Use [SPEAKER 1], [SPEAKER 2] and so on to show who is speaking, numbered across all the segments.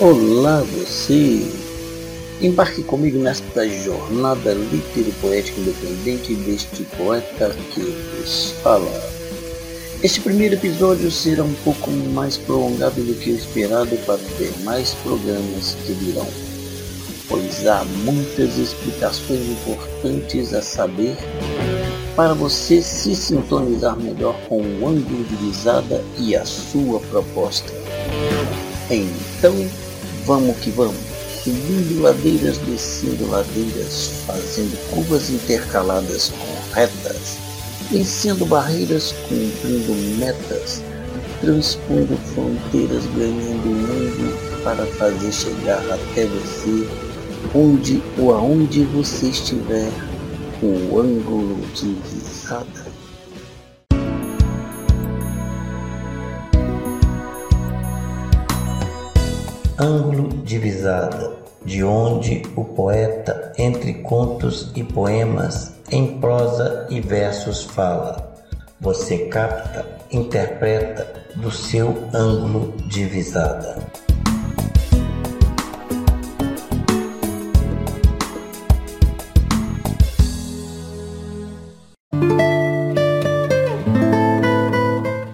[SPEAKER 1] Olá você! Embarque comigo nesta jornada litero-poética independente deste poeta que vos fala. Este primeiro episódio será um pouco mais prolongado do que o esperado para demais programas que virão, pois há muitas explicações importantes a saber para você se sintonizar melhor com o ângulo de visada e a sua proposta. Então, vamos que vamos, subindo ladeiras, descendo ladeiras, fazendo curvas intercaladas com retas, vencendo barreiras, cumprindo metas, transpondo fronteiras, ganhando mundo para fazer chegar até você, onde ou aonde você estiver, o ângulo de visada. Ângulo de visada, de onde o poeta, entre contos e poemas, em prosa e versos fala. Você capta, interpreta do seu ângulo de visada.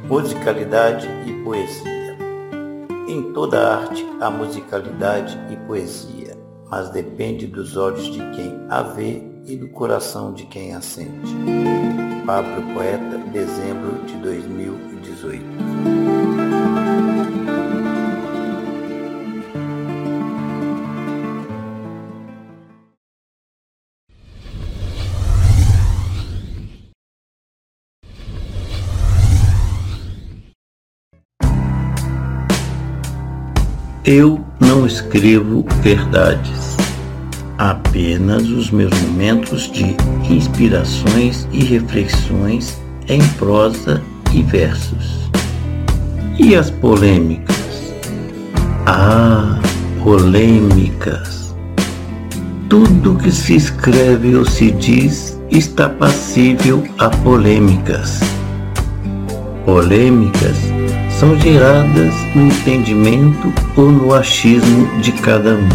[SPEAKER 1] Musicalidade e poesia. Em toda arte há musicalidade e poesia, mas depende dos olhos de quem a vê e do coração de quem a sente. Pablo Poeta, dezembro de 2018. Eu não escrevo verdades, apenas os meus momentos de inspirações e reflexões em prosa e versos. E as polêmicas? Ah, polêmicas! Tudo que se escreve ou se diz está passível a polêmicas. Polêmicas são geradas no entendimento ou no achismo de cada um,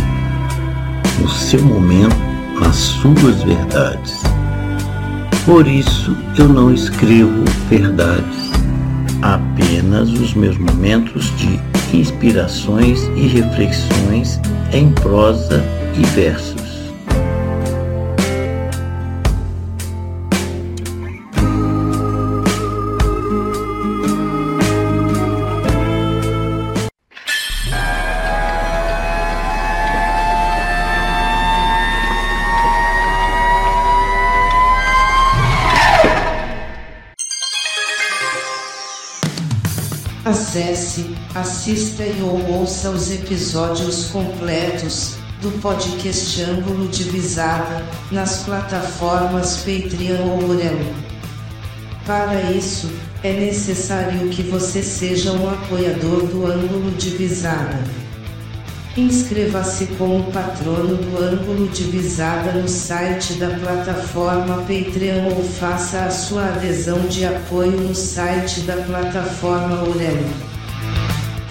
[SPEAKER 1] no seu momento, nas suas verdades. Por isso eu não escrevo verdades, apenas os meus momentos de inspirações e reflexões em prosa e versos.
[SPEAKER 2] Acesse, assista e ou ouça os episódios completos do podcast Ângulo de Visada nas plataformas Patreon ou Orelo. Para isso, é necessário que você seja um apoiador do Ângulo de Visada. Inscreva-se como patrono do ângulo de visada no site da plataforma Patreon ou faça a sua adesão de apoio no site da plataforma Aurelo.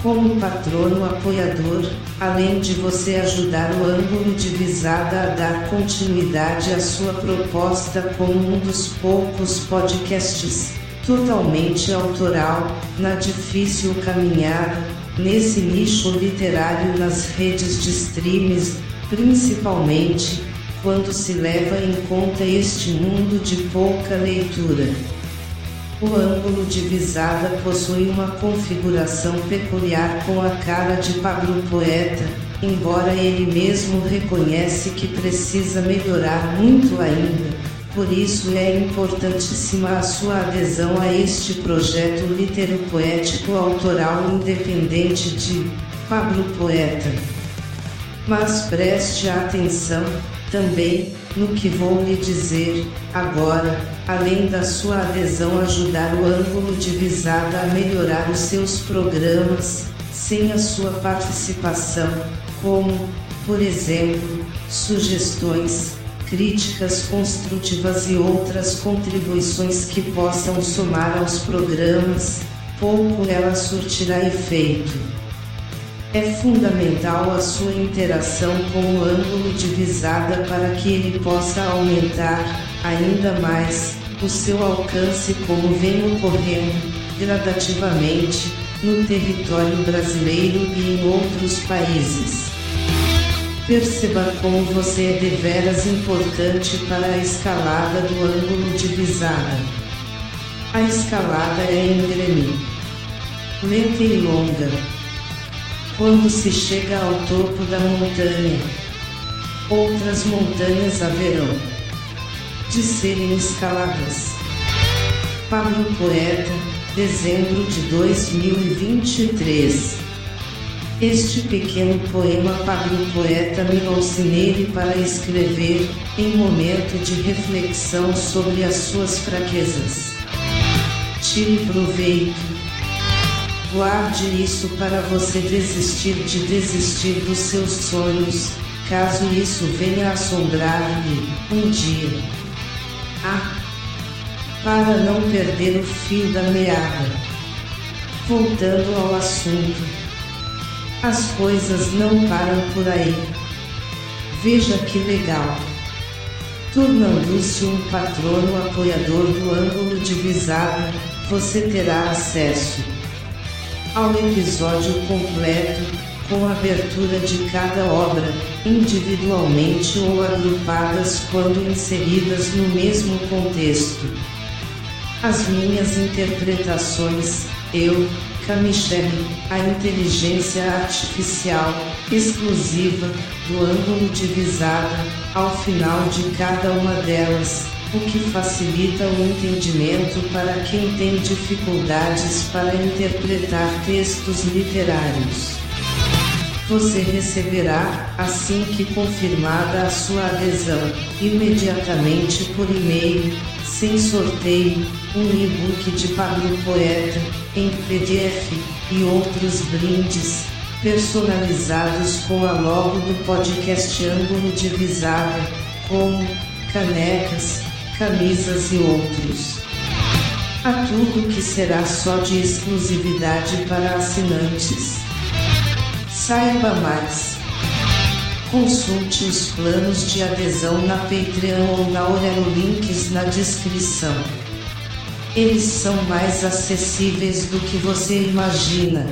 [SPEAKER 2] Como patrono apoiador, além de você ajudar o ângulo de visada a dar continuidade à sua proposta como um dos poucos podcasts totalmente autoral, na difícil caminhada nesse nicho literário nas redes de streams, principalmente quando se leva em conta este mundo de pouca leitura. O ângulo de visada possui uma configuração peculiar com a cara de Pablo Poeta, embora ele mesmo reconhece que precisa melhorar muito ainda por isso é importantíssima a sua adesão a este projeto litero-poético autoral independente de Pablo Poeta. Mas preste atenção, também, no que vou lhe dizer, agora, além da sua adesão ajudar o ângulo de visada a melhorar os seus programas, sem a sua participação, como, por exemplo, sugestões, críticas construtivas e outras contribuições que possam somar aos programas, pouco ela surtirá efeito. É fundamental a sua interação com o ângulo de visada para que ele possa aumentar, ainda mais, o seu alcance como vem ocorrendo, gradativamente, no território brasileiro e em outros países. Perceba como você é deveras importante para a escalada do ângulo de visada. A escalada é íngreme, lenta e longa. Quando se chega ao topo da montanha, outras montanhas haverão de serem escaladas. Pablo Poeta, dezembro de 2023. Este pequeno poema Pablo Poeta me trouxe nele para escrever, em momento de reflexão sobre as suas fraquezas. Tire proveito. Guarde isso para você desistir de desistir dos seus sonhos, caso isso venha assombrar-lhe um dia. Ah! Para não perder o fio da meada. Voltando ao assunto. As coisas não param por aí. Veja que legal. Tornando-se um patrono apoiador do ângulo de visada, você terá acesso ao episódio completo, com abertura de cada obra, individualmente ou agrupadas quando inseridas no mesmo contexto. As minhas interpretações, eu, Camichelle, a inteligência artificial, exclusiva, do ângulo de visada, ao final de cada uma delas, o que facilita o entendimento para quem tem dificuldades para interpretar textos literários. Você receberá, assim que confirmada a sua adesão, imediatamente por e-mail, sem sorteio, um e-book de Pablo Poeta, em PDF, e outros brindes, personalizados com a logo do podcast Ângulo de como canecas, camisas e outros. Há tudo que será só de exclusividade para assinantes. Saiba mais. Consulte os planos de adesão na Patreon ou na Orelo links na descrição. Eles são mais acessíveis do que você imagina.